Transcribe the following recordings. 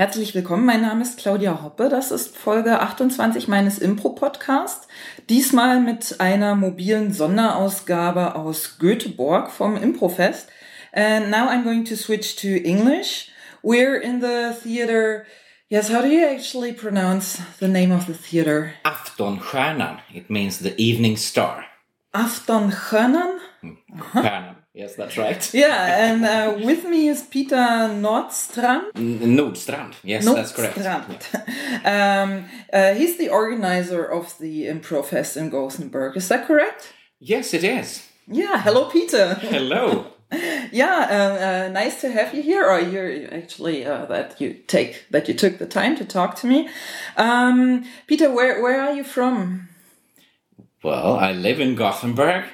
Herzlich willkommen, mein Name ist Claudia Hoppe. Das ist Folge 28 meines Impro-Podcasts. Diesmal mit einer mobilen Sonderausgabe aus Göteborg vom Improfest. And now I'm going to switch to English. We're in the theater. Yes, how do you actually pronounce the name of the theater? Aftonstjärnan. It means the evening star. Aftonstjärnan? Stjärnan. Yes, that's right. Yeah, and uh, with me is Peter Nordstrand. Nordstrand. Yes, that's correct. Nordstrand. um, uh, he's the organizer of the Improv Fest in Gothenburg. Is that correct? Yes, it is. Yeah. Hello, Peter. Hello. yeah, uh, uh, nice to have you here. Or you're actually uh, that you take that you took the time to talk to me. Um, Peter, where where are you from? well, I live in Gothenburg.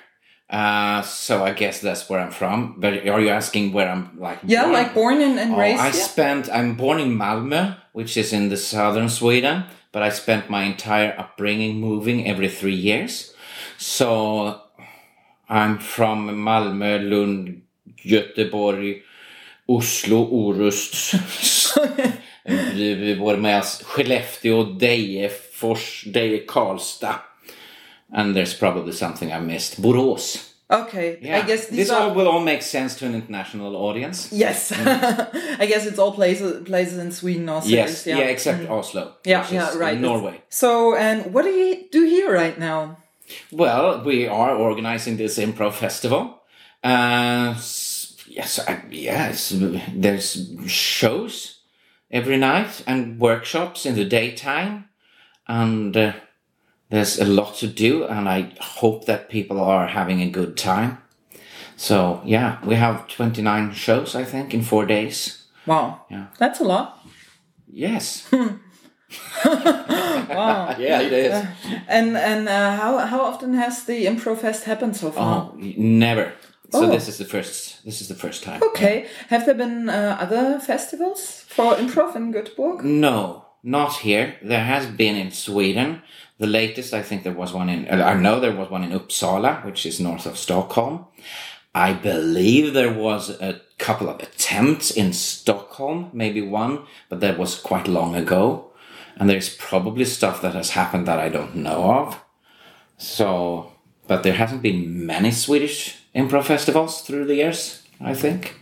Uh, so I guess that's where I'm from. But are you asking where I'm like? Yeah, born? like born and, and Oh, raised. I here? spent. I'm born in Malmö, which is in the southern Sweden. But I spent my entire upbringing moving every three years. So I'm from Malmö, Lund, Göteborg, Oslo, Orust. Vi vi var med Skellefteå, Deje, Fors, Deje, Karlstad. And there's probably something I missed. Borås. okay, Yeah. I guess these this are. all will all make sense to an international audience. Yes, I guess it's all places places in Sweden also. Yes, yeah, except Oslo. Yeah, yeah, right. in Norway. So, and what do you do here right now? Well, we are organizing this improv festival. Uh, yes, I, yes, there's shows every night and workshops in the daytime, and uh, there's a lot to do. And I hope that people are having a good time. So yeah, we have 29 shows, I think, in four days. Wow, Yeah. that's a lot. Yes. Wow. yeah, it is. and and uh, how how often has the Improv Fest happened so far? Oh, never. So Oh. this is the first. This is the first time. Okay. Have there been uh, other festivals for improv in Göteborg? No, not here. There has been in Sweden. The latest, I think, there was one in. uh, I know there was one in Uppsala, which is north of Stockholm. I believe there was a couple of attempts in Stockholm, maybe one, but that was quite long ago. And there's probably stuff that has happened that I don't know of. So, but there hasn't been many Swedish improv festivals through the years. I think.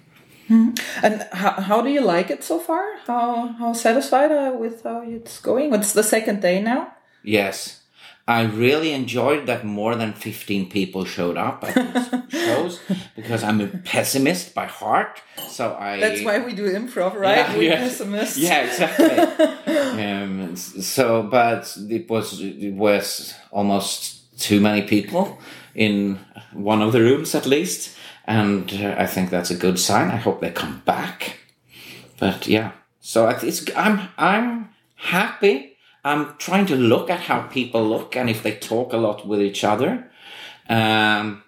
And how, how do you like it so far? How how satisfied are you with how it's going? It's the second day now. Yes. I really enjoyed that more than 15 people showed up at these shows because I'm a pessimist by heart. So I. That's why we do improv, right? Yeah, We're yeah. pessimists. Yeah, exactly. um, so, but it was it was almost too many people in one of the rooms at least, and uh, I think that's a good sign. I hope they come back. But yeah, so it's I'm I'm happy. I'm trying to look at how people look and if they talk a lot with each other. Um,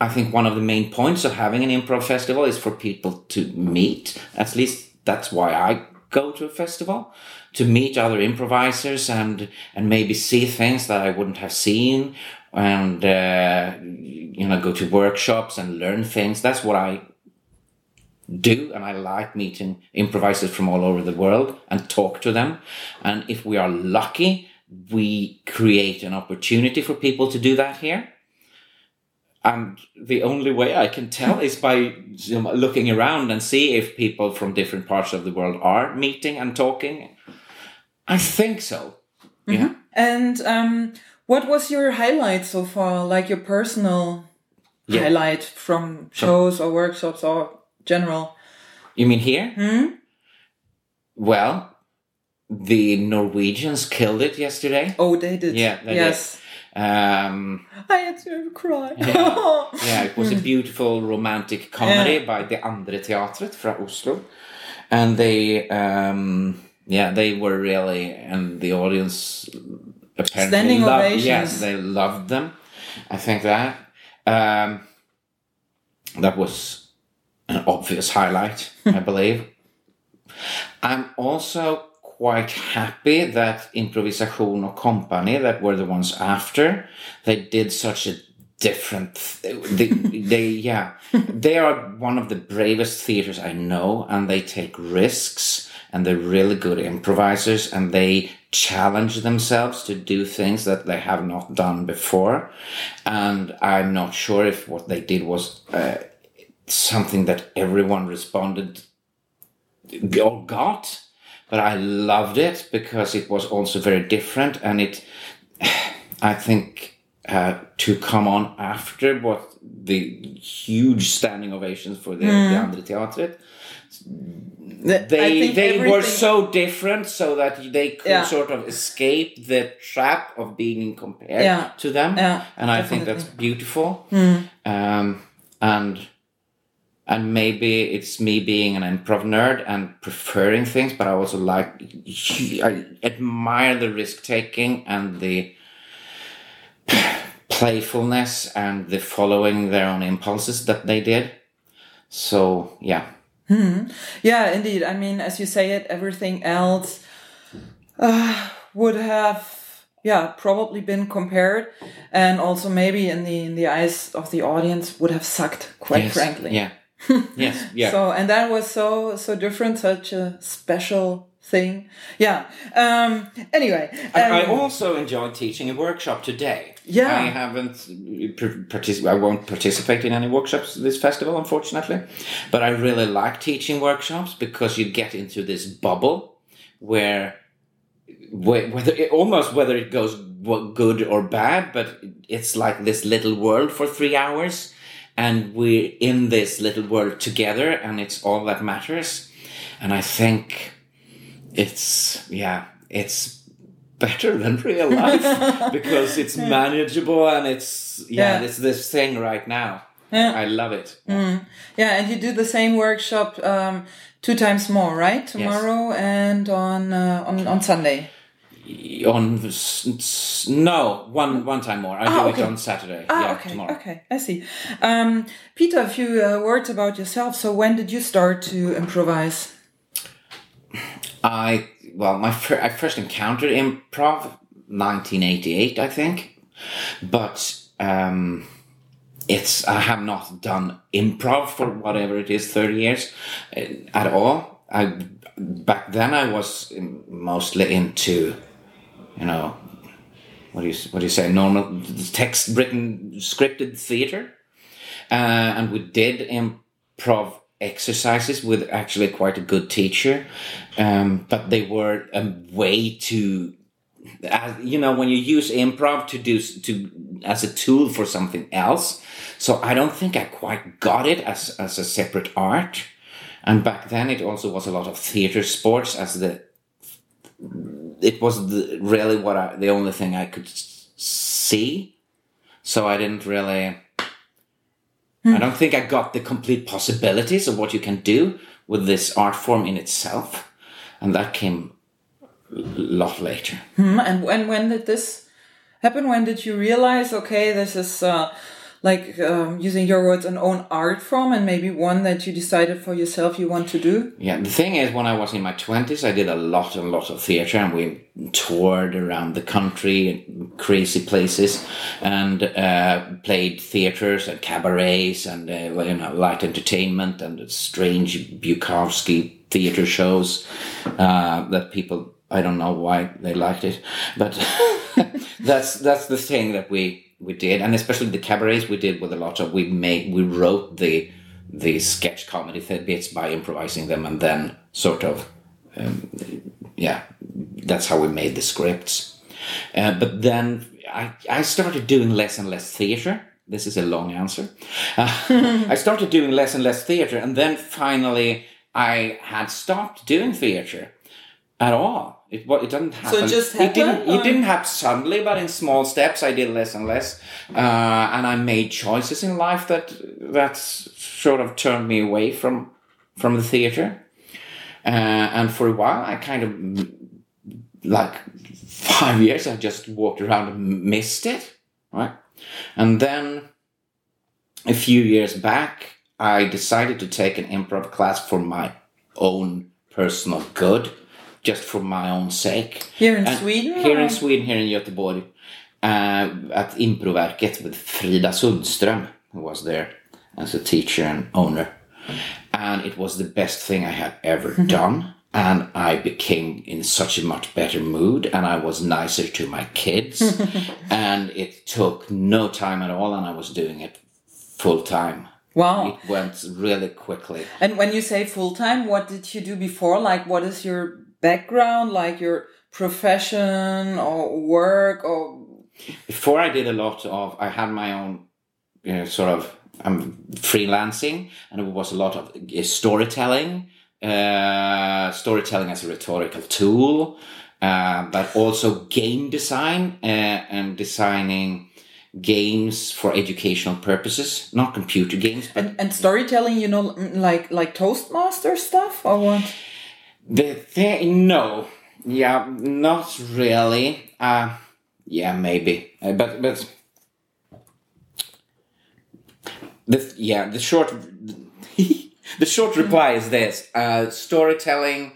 I think one of the main points of having an improv festival is for people to meet. At least that's why I go to a festival to meet other improvisers and and maybe see things that I wouldn't have seen and uh, you know go to workshops and learn things. That's what I do and I like meeting improvisers from all over the world and talk to them. And if we are lucky, we create an opportunity for people to do that here. And the only way I can tell is by looking around and see if people from different parts of the world are meeting and talking. I think so. Yeah. And um, what was your highlight so far? Like your personal Yeah. highlight from shows or workshops or general? You mean here? Hmm? Well, the Norwegians killed it yesterday. Oh, they did. Yeah, they did. yes. Um, I had to cry. Yeah. yeah, it was a beautiful romantic comedy by the Andre Teatret from Oslo. And they, um, yeah, they were really, and the audience apparently Standing loved, ovations. yes, they loved them. I think that, um, that was an obvious highlight, I believe. I'm also quite happy that Improvisation och Company, that were the ones after, they did such a different. They, they yeah, they are one of the bravest theaters I know, and they take risks and they're really good improvisers and they challenge themselves to do things that they have not done before. And I'm not sure if what they did was uh, something that everyone responded or got, but I loved it because it was also very different and it, I think, uh, to come on after what the huge standing ovations for the, mm. the Andre Teatret. They they everything... were so different, so that they could yeah. sort of escape the trap of being compared yeah. to them, yeah, and I think that's beautiful. Mm. Um, and and maybe it's me being an improv nerd and preferring things, but I also like I admire the risk taking and the playfulness and the following their own impulses that they did. So yeah. Hmm. Yeah, indeed. I mean, as you say it, everything else uh, would have, yeah, probably been compared, and also maybe in the in the eyes of the audience would have sucked, quite yes. frankly. Yeah. yes. Yeah. So and that was so so different, such a special thing. Yeah. Um, anyway, um, I, I, also enjoyed teaching a workshop today. Yeah. I haven't partic- I won't participate in any workshops this festival, unfortunately, but I really like teaching workshops because you get into this bubble where whether it, almost whether it goes good or bad, but it's like this little world for three hours, and we're in this little world together, and it's all that matters. And I think it's yeah, it's better than real life because it's manageable and it's yeah, yeah. it's this thing right now. Yeah. I love it. Mm. Yeah, and you do the same workshop um, two times more, right? Tomorrow yes. and on uh, on on Sunday. On no one one time more. I ah, do okay. it on Saturday. Ah, yeah, okay, tomorrow. Okay, I see. Um, Peter, a few uh, words about yourself. So, when did you start to improvise? I well, my fir- I first encountered improv 1988, I think, but um, it's I have not done improv for whatever it is, 30 years uh, at all. I back then I was mostly into, you know, what do you what do you say, normal text written scripted theater, uh, and we did improv exercises with actually quite a good teacher, um, but they were a way to, you know, when you use improv to do to as a tool for something else. So I don't think I quite got it as as a separate art. And back then, it also was a lot of theater sports as the. It was the, really what I, the only thing I could see, so I didn't really Mm. I don't think I got the complete possibilities of what you can do with this art form in itself. And that came a lot later. Mm. And when, when did this happen? When did you realize, okay, this is uh, like um, using your words an own art form and maybe one that you decided for yourself you want to do? Yeah the thing is when i was in my 20s i did a lot and lot of theater and we toured around the country crazy places and uh, played theaters and cabarets and uh, you know light entertainment and strange bukowski theater shows uh, that people i don't know why they liked it but that's that's the thing that we we did, and especially the cabarets we did with a lot of we made we wrote the the sketch comedy bits by improvising them, and then sort of um, yeah, that's how we made the scripts. Uh, but then I I started doing less and less theater. This is a long answer. Uh, I started doing less and less theater, and then finally I had stopped doing theater at all it what it doesn't happen. So it just happened. It didn't. Or? It didn't happen suddenly, but in small steps, I did less and less, uh, and I made choices in life that that sort of turned me away from from the theater. Uh, and for a while, I kind of like five years. I just walked around and missed it, right? And then a few years back, I decided to take an improv class for my own personal good just for my own sake. Here in and Sweden? Here in Sweden, here in Göteborg. Uh, at Improverket with Frida Sundström, who was there as a teacher and owner. And it was the best thing I had ever mm-hmm. done. and I became in such a much better mood and I was nicer to my kids and it took no time at all and I was doing it full time. Wow. It went really quickly. And when you say full time, what did you do before? Like, what is your background, like your profession or work or? Before I did a lot of, I had my own, you know, sort of, I'm freelancing and it was a lot of uh, storytelling uh, storytelling as a rhetorical tool, uh, but also game design uh, and designing games for educational purposes, not computer games. But and, and storytelling, you know, like like Toastmaster stuff or what? The thing, no, yeah, not really. Uh, yeah, maybe, uh, but but the yeah the short. the short reply is this uh, storytelling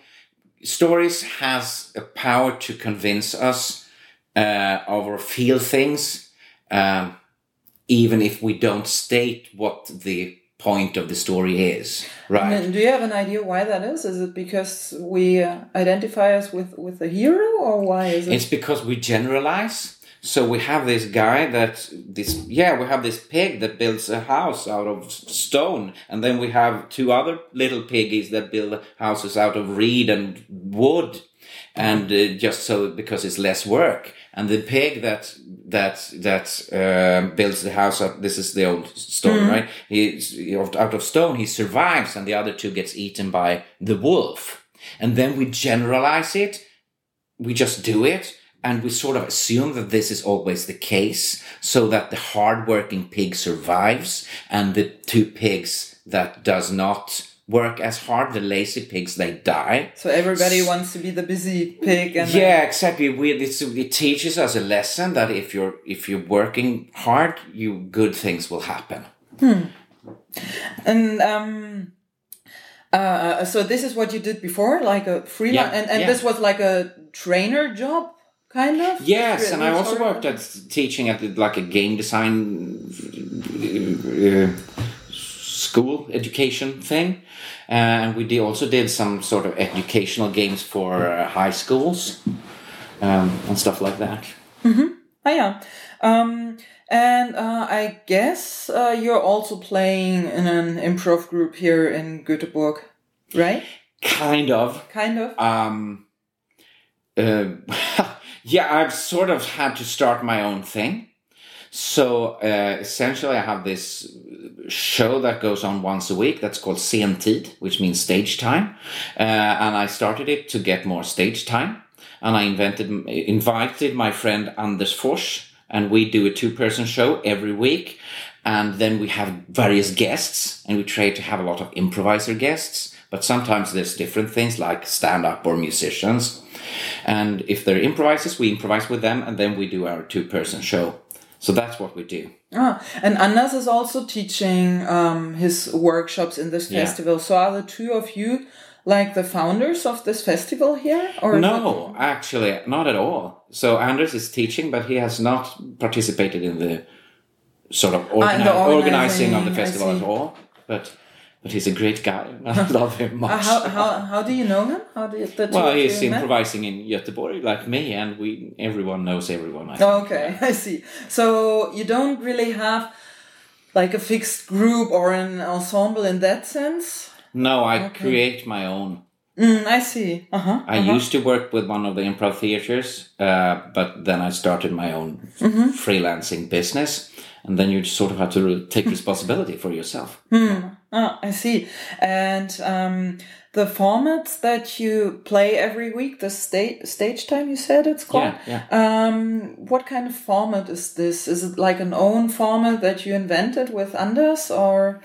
stories has a power to convince us uh, or feel things um, even if we don't state what the point of the story is right? do you have an idea why that is? Is it because we uh, identify us with with a hero or why is it? It's because we generalize so we have this guy that this yeah we have this pig that builds a house out of stone. And then we have two other little piggies that build houses out of reed and wood. And uh, just so because it's less work. And the pig that that that uh, builds the house up this is the old story mm. right? He's out of stone he survives and the other two gets eaten by the wolf. And then we generalize it. We just do it and we sort of assume that this is always the case so that the hardworking pig survives and the two pigs that does not work as hard the lazy pigs they die so everybody so, wants to be the busy pig and yeah then... exactly we, it teaches us a lesson that if you're if you're working hard you good things will happen hmm. and um uh, so this is what you did before, like a freelance, yeah, and, and yeah. this was like a trainer job kind of. Yes, and I also worked at teaching at like a game design uh, school education thing, uh, and we did also did some sort of educational games for uh, high schools um, and stuff like that. Mm-hmm. Oh yeah. Um, and uh, I guess uh, you're also playing in an improv group here in Göteborg, right? Kind of. Kind of. Um, uh, yeah, I've sort of had to start my own thing. So uh, essentially, I have this show that goes on once a week that's called Scentid, which means stage time. Uh, and I started it to get more stage time. And I invented, invited my friend Anders Fors, and we do a two person show every week. And then we have various guests, and we try to have a lot of improviser guests. But sometimes there's different things like stand up or musicians. And if they're improvisers, we improvise with them, and then we do our two person show. So that's what we do. Ah, and Anders is also teaching um, his workshops in this yeah. festival. So are the two of you like the founders of this festival here? Or no, it... actually, not at all. So Anders is teaching, but he has not participated in the sort of organi- ah, organizing, organizing, of the festival at all. But but he's a great guy. I love him much. Uh, how, how, how do you know him? How do you, well, he's improvising met? in Göteborg like me, and we everyone knows everyone. I oh, okay, I see. So you don't really have like a fixed group or an ensemble in that sense. No, I okay. create my own. Mm, I see. Uh-huh, I uh-huh. used to work with one of the improv theaters, uh, but then I started my own mm-hmm. freelancing business, and then you sort of have to take responsibility for yourself. Mm. Oh, I see. And um, the formats that you play every week, the stage stage time you said it's called. Yeah, yeah. Um, what kind of format is this? Is it like an own format that you invented with Anders, or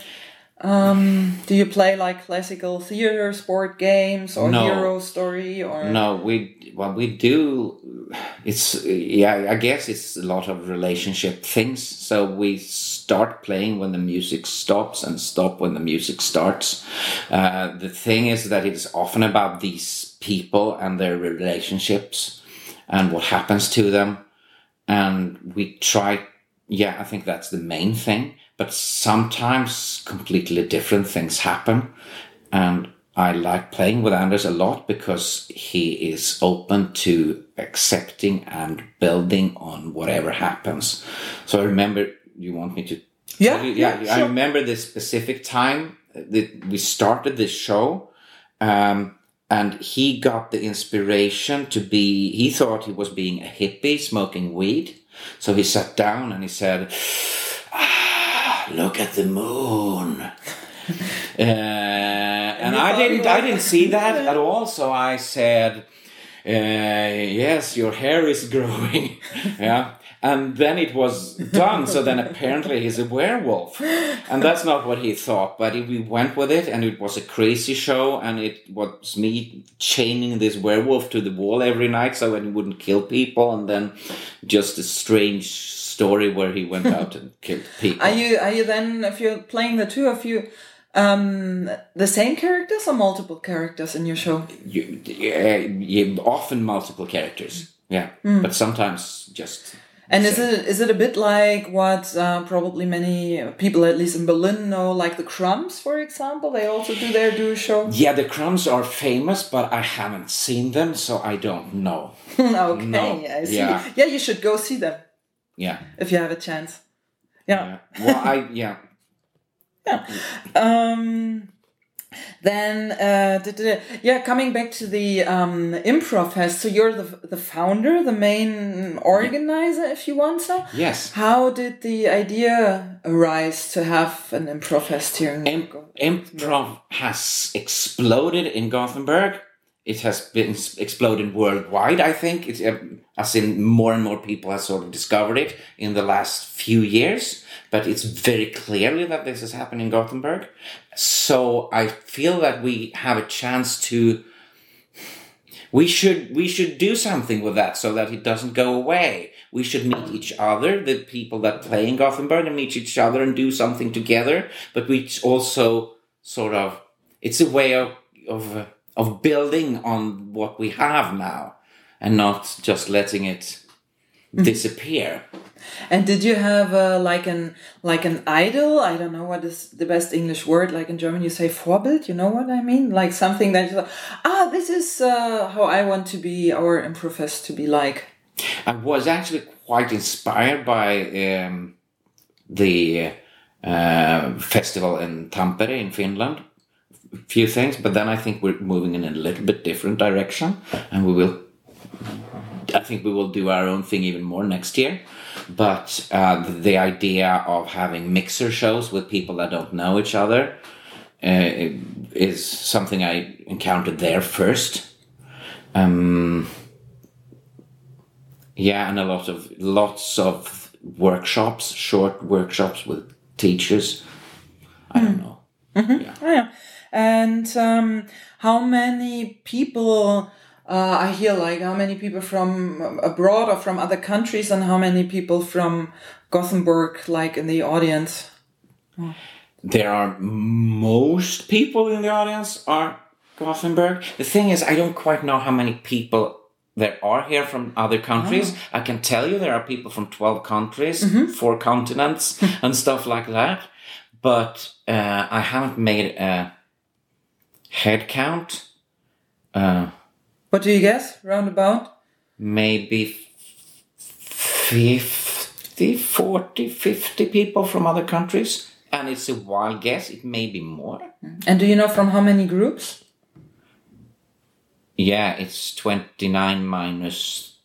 um, do you play like classical theater, sport games, or no. hero story? Or no, we well we do. It's yeah, I guess it's a lot of relationship things. So we start playing when the music stops and stop when the music starts. Uh, the thing is that it's often about these people and their relationships and what happens to them, and we try. Yeah, I think that's the main thing but sometimes completely different things happen. And I like playing with Anders a lot because he is open to accepting and building on whatever happens. So I remember you want me to Yeah, you? yeah, I sure. remember this specific time that we started this show. Um, and he got the inspiration to be, he thought he was being a hippie smoking weed. So he sat down and he said, ah, look at the moon. Uh, and I didn't, I didn't see that at all. So I said, uh, yes, your hair is growing. yeah. And then it was done. so then apparently he's a werewolf. And that's not what he thought. But we went with it and it was a crazy show. And it was me chaining this werewolf to the wall every night so he wouldn't kill people. And then just a strange story where he went out and killed people. Are you are you then if you're playing the two of you um the same characters or multiple characters in your show? you, yeah, you often multiple characters. Yeah. But sometimes just And is it is it a bit like what uh, probably many people, at least in Berlin, know, like the Crumbs, for example? They also do their do show. Yeah, the crumbs are famous, but I haven't seen them, so I don't know. okay, No, I see. yeah. yeah, you should go see them Yeah. if you have a chance. Yeah. yeah. Well, I yeah. Yeah. Um, then, uh, yeah, coming back to the um, Improv Fest. So you're the the founder, the main organizer, if you want so. Yes. How did the idea arise to have an Improv Fest here in Im- improv has exploded in Gothenburg. It has been exploded worldwide. I think it's uh, as in more and more people have sort of discovered it in the last few years. But it's very clearly that this has happened in Gothenburg. So I feel that we have a chance to. We should we should do something with that so that it doesn't go away. We should meet each other, the people that play in Gothenburg, and meet each other and do something together. But we also sort of it's a way of of of building on what we have now, and not just letting it mm. disappear. And did you have uh, like an like an idol? I don't know what is the best English word. Like in German, you say Vorbild. You know what I mean? Like something that you thought, ah, this is uh, how I want to be our Improfest to be like. I was actually quite inspired by um, the uh, festival in Tampere in Finland. Few things, but then I think we're moving in a little bit different direction, and we will. I think we will do our own thing even more next year. But uh, the idea of having mixer shows with people that don't know each other uh, is something I encountered there first. Um, yeah, and a lot of lots of workshops, short workshops with teachers. I don't know. Yeah. Oh, yeah. And um, how many people uh, I hear like how many people from abroad or from other countries, and how many people from Gothenburg, like in the audience? There are most people in the audience are Gothenburg. The thing is, I don't quite know how many people there are here from other countries. I can tell you there are people from 12 countries, four continents, and stuff like that. But uh, I haven't made a head count. Uh, What do you guess? Roundabout? maybe 50, 40, 50 people from other countries. And it's a wild guess, it may be more. And do you know from how many groups? Yeah, it's 29 minus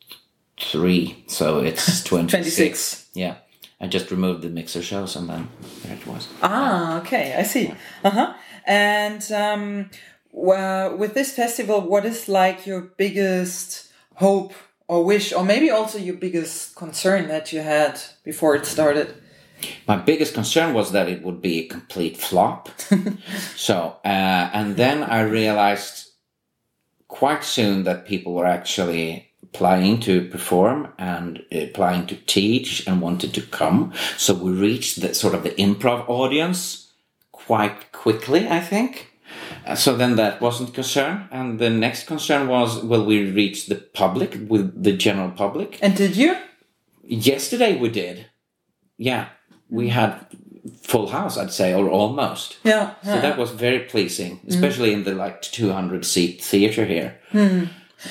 3, so it's 26. 26. Yeah, I just removed the mixer shows and then there it was. Ah, okay, I see. Uh huh. And um, well, with this festival, what is like your biggest hope or wish, or maybe also your biggest concern that you had before it started? My biggest concern was that it would be a complete flop. so, uh, and then I realized quite soon that people were actually applying to perform and applying to teach and wanted to come. So we reached the sort of the improv audience quite quickly, I think. Uh, So then that wasn't concern, and the next concern was, will we reach the public with the general public? And did you? Yesterday we did. Yeah, we had full house, I'd say, or almost. Yeah. So that was very pleasing, especially in the like 200 seat theater here.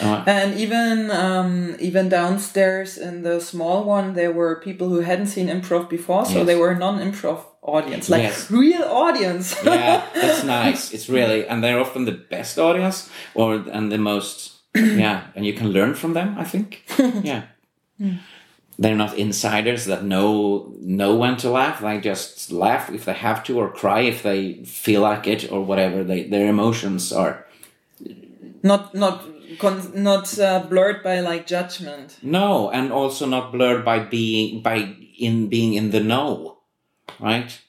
Uh, And even um, even downstairs in the small one, there were people who hadn't seen improv before, so Yes. they were non-improv audience, like Yes. real audience. yeah, that's nice. It's really, and they're often the best audience, or and the most, yeah, and you can learn from them. I think, yeah. They're not insiders that know know when to laugh. They just laugh if they have to, or cry if they feel like it, or whatever. They their emotions are. not not con- not uh, blurred by like judgment. No, and also not blurred by being by in being in the know, right?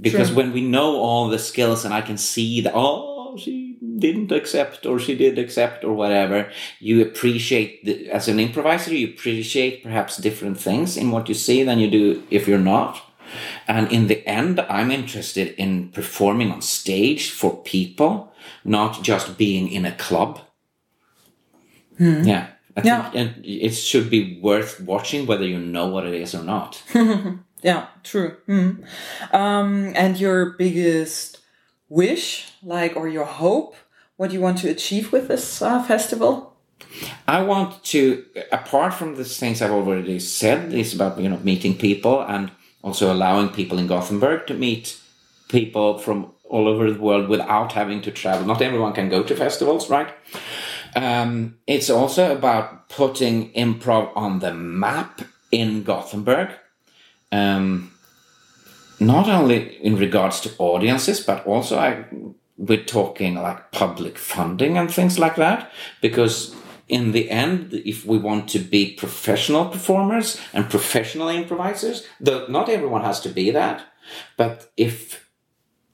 because true. when we know all the skills and I can see that oh she didn't accept or she did accept or whatever, you appreciate the, as an improviser you appreciate perhaps different things in what you see than you do if you're not. And in the end, I'm interested in performing on stage for people, not just being in a club. Yeah. I think Yeah. and it should be worth watching whether you know what it is or not. Yeah, true. Mm. Um, and your biggest wish, like, or your hope, what do you want to achieve with this uh, festival? I want to, apart from the things I've already said, is about you know meeting people and also allowing people in Gothenburg to meet people from all over the world without having to travel. Not everyone can go to festivals, right? Um, it's also about putting improv on the map in Gothenburg. Um, not only in regards to audiences, but also I, we're talking like public funding and things like that. Because in the end, if we want to be professional performers and professional improvisers, though not everyone has to be that, but if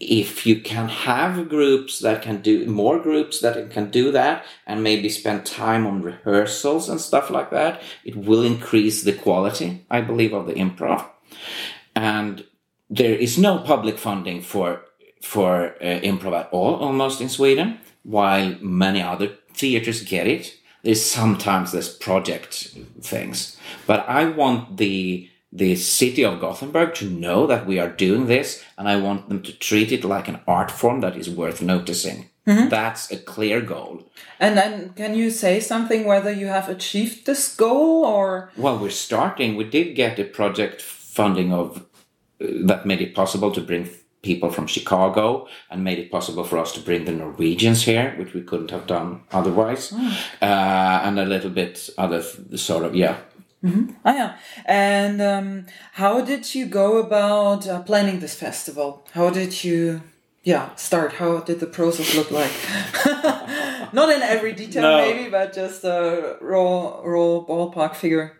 if you can have groups that can do more groups that can do that and maybe spend time on rehearsals and stuff like that, it will increase the quality, I believe, of the improv. And there is no public funding for for uh, improv at all, almost in Sweden, while many other theaters get it. There's sometimes there's project things, but I want the the city of Gothenburg to know that we are doing this, and I want them to treat it like an art form that is worth noticing. That's a clear goal. And then, can you say something whether you have achieved this goal or? Well, we're starting. We did get a project funding of uh, that made it possible to bring people from Chicago and made it possible for us to bring the Norwegians here, which we couldn't have done otherwise, uh, and a little bit other th- sort of yeah. Ah, yeah. And um, how did you go about uh, planning this festival? How did you, yeah, start? How did the process look like? Not in every detail, No. maybe, but just a raw, raw ballpark figure.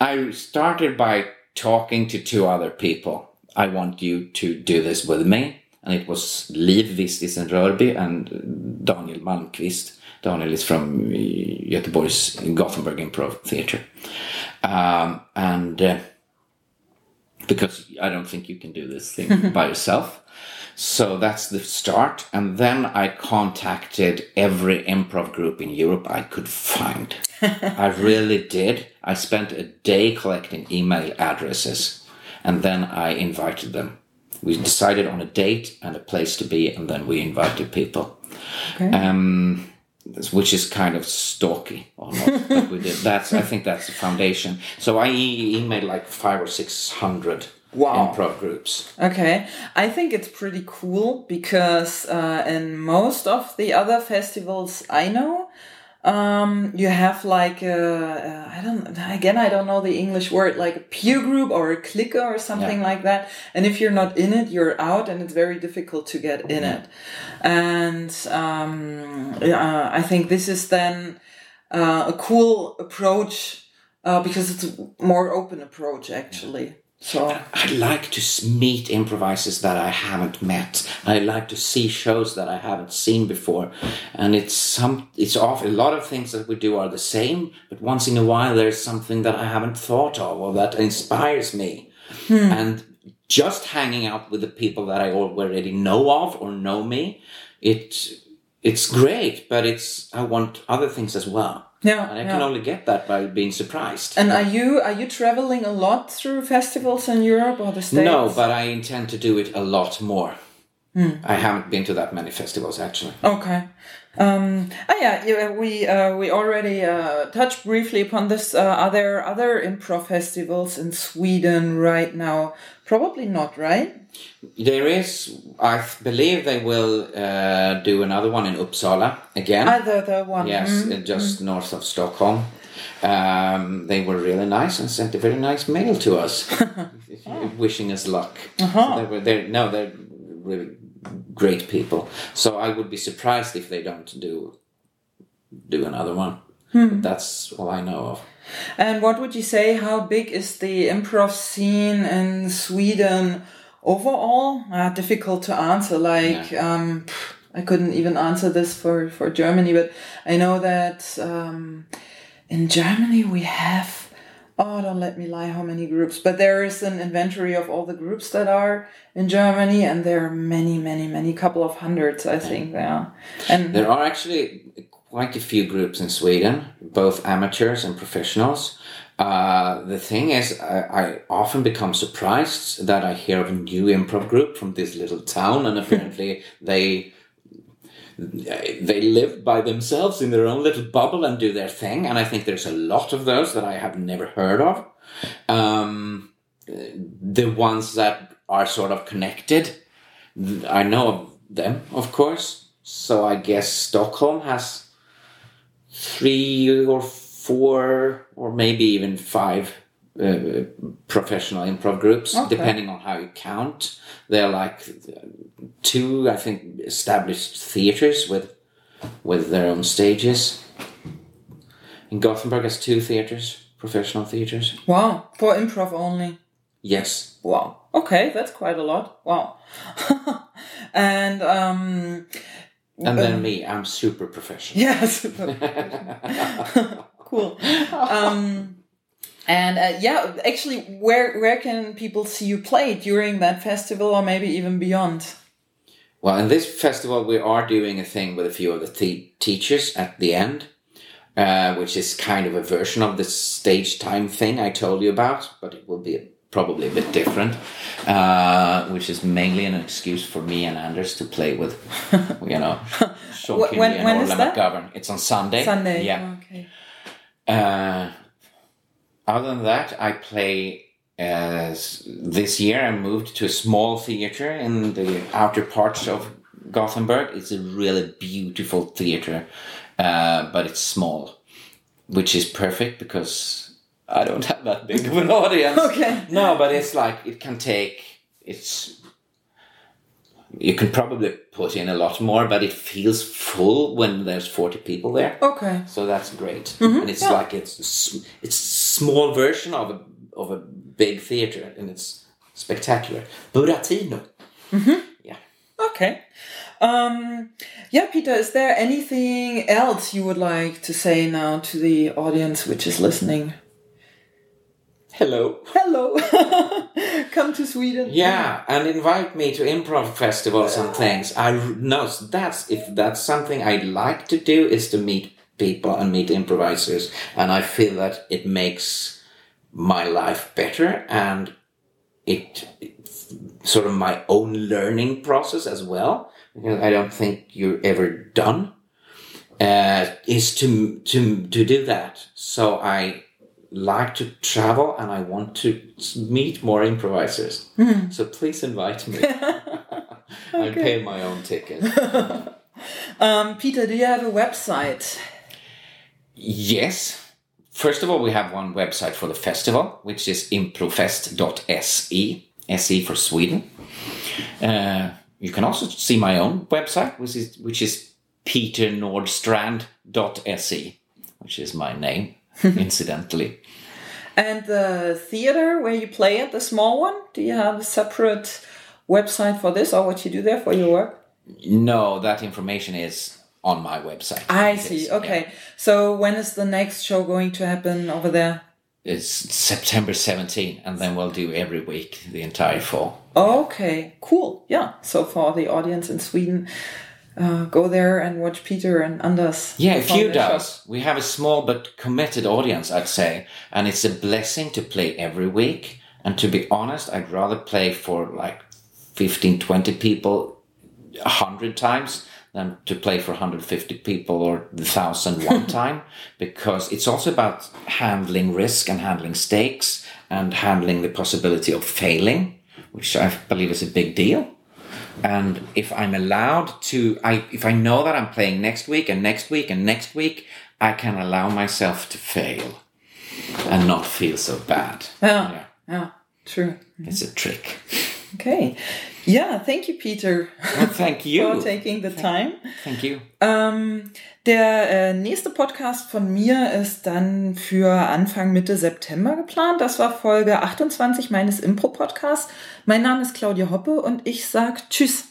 I started by talking to two other people. I want you to do this with me. And it was Liv Vistisen Rörby and Daniel Malmqvist. Daniel is from uh, Göteborg's Gothenburg Improv Theatre. Um, and uh, because I don't think you can do this thing by yourself. So that's the start. And then I contacted every improv group in Europe I could find. I really did. I spent a day collecting email addresses and then I invited them. We decided on a date and a place to be, and then we invited people. Okay. Um, which is kind of stalky almost. but we did. That's I think that's the foundation. So I e- emailed like five or six hundred Wow. improv groups. Okay, I think it's pretty cool because uh, in most of the other festivals I know, um, you have like a, I don't again I don't know the English word like a peer group or a clicker or something Yeah. like that. And if you're not in it, you're out, and it's very difficult to get in it. And um, uh, I think this is then uh, a cool approach uh, because it's a more open approach actually. So. I like to meet improvisers that I haven't met. I like to see shows that I haven't seen before, and it's some. It's off. A lot of things that we do are the same, but once in a while there's something that I haven't thought of or that inspires me, hmm. and just hanging out with the people that I already know of or know me, it it's great. But it's I want other things as well. Yeah, and I yeah. can only get that by being surprised. And are you are you traveling a lot through festivals in Europe or the States? no, but I intend to do it a lot more. Hmm. I haven't been to that many festivals actually. Okay. Um, oh yeah, yeah, we uh, we already uh, touched briefly upon this. Uh, are there other improv festivals in Sweden right now? Probably not, right? There is, I believe they will uh, do another one in Uppsala again. Ah, the one. Yes, mm. uh, just north of Stockholm. Um, they were really nice and sent a very nice mail to us, wishing us luck. So they were they no, they're really great people. So I would be surprised if they don't do do another one. But that's all I know of. And what would you say? How big is the improv scene in Sweden overall? Uh, difficult to answer. Like, um, I couldn't even answer this for, for Germany, but I know that um, in Germany we have, oh, don't let me lie, how many groups, but there is an inventory of all the groups that are in Germany, and there are many, many, many, couple of hundreds, I think there. And There are actually quite a few groups in Sweden, both amateurs and professionals. Uh, the thing is, I, I often become surprised that I hear of a new improv group from this little town, and apparently they they live by themselves in their own little bubble and do their thing. And I think there's a lot of those that I have never heard of. Um, the ones that are sort of connected, I know of them, of course. So I guess Stockholm has three or four, or maybe even five uh, professional improv groups, Okay. depending on how you count. They're like two, I think, established theaters with with their own stages. And Gothenburg has two theaters, professional theaters. wow, for improv only. Yes. Wow. Okay, that's quite a lot. Wow. and um And then me, I'm super professional. yes. cool. Um and uh, yeah, actually where where can people see you play during that festival or maybe even beyond? Well, in this festival, we are doing a thing with a few of the te- teachers at the end, uh, which is kind of a version of the stage time thing I told you about, but it will be probably a bit different, uh, which is mainly an excuse for me and Anders to play with, you know, Sean Kinley when- and when Orla is that? McGovern. It's on Sunday. Sunday. Yeah. Okay. Uh, other than that, I play as this year. I moved to a small theater in the outer parts of Gothenburg. It's a really beautiful theater, uh, but it's small, which is perfect because I don't have that big of an audience. Okay. No, but it's like it can take it's. You can probably put in a lot more, but it feels full when there's forty people there. Okay. So that's great, and it's like it's it's small version of a of a big theater, and it's spectacular. Buratino. Yeah. Okay. Um, yeah, Peter, is there anything else you would like to say now to the audience which is listening? Hello. Hello. Come to Sweden. Yeah, and invite me to improv festivals and things. I know that's if that's something I'd like to do is to meet people and meet improvisers, and I feel that it makes my life better and it, sort of my own learning process as well. Because I don't think you're ever done. Uh, is to to to do that. So I like to travel and I want to meet more improvisers. So please invite me. I pay my own ticket. Um, Peter, do you have a website? Yes. First of all, we have one website for the festival, which is improfest.se, SE for Sweden. Uh, you can also see my own website, which is which is peternordstrand.se, which is my name, incidentally. And the theater where you play at, the small one, do you have a separate website for this or what you do there for your work? No, that information is on my website. I see. Okay. yeah. So when is the next show going to happen over there? It's September 17, and then we'll do every week the entire fall. Okay, cool. Yeah. So for the audience in Sweden, uh, go there and watch Peter and Anders. Yeah, a few does. We have a small but committed audience, I'd say, and it's a blessing to play every week. And to be honest, I'd rather play for like 15, 20 people a hundred times than to play for 150 people or the thousand one time, because it's also about handling risk and handling stakes and handling the possibility of failing, which I believe is a big deal. And if I'm allowed to, I, if I know that I'm playing next week and next week and next week, I can allow myself to fail and not feel so bad. Ah, yeah. Yeah. Yeah, true. It's a trick. Okay. Yeah, thank you, Peter, Well, thank for you. taking the time. Thank you. Ähm, der äh, nächste Podcast von mir ist dann für Anfang Mitte September geplant. Das war Folge 28 meines Impro-Podcasts. Mein Name ist Claudia Hoppe und ich sag Tschüss.